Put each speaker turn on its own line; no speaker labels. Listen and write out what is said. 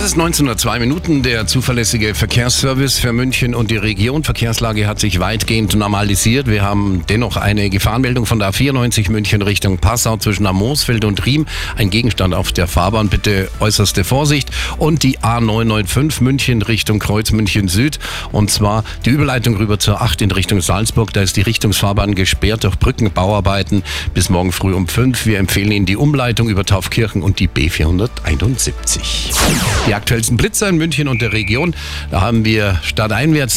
Es ist 1902 Minuten, der zuverlässige Verkehrsservice für München und die Region. Verkehrslage hat sich weitgehend normalisiert. Wir haben dennoch eine Gefahrenmeldung von der A94 München Richtung Passau zwischen Amoosfeld und Riem. Ein Gegenstand auf der Fahrbahn, bitte äußerste Vorsicht. Und die A995 München Richtung Kreuz München Süd. Und zwar die Überleitung rüber zur 8 in Richtung Salzburg. Da ist die Richtungsfahrbahn gesperrt durch Brückenbauarbeiten bis morgen früh um 5. Wir empfehlen Ihnen die Umleitung über Taufkirchen und die B471. Die aktuellsten Blitzer in München und der Region. Da haben wir stadteinwärts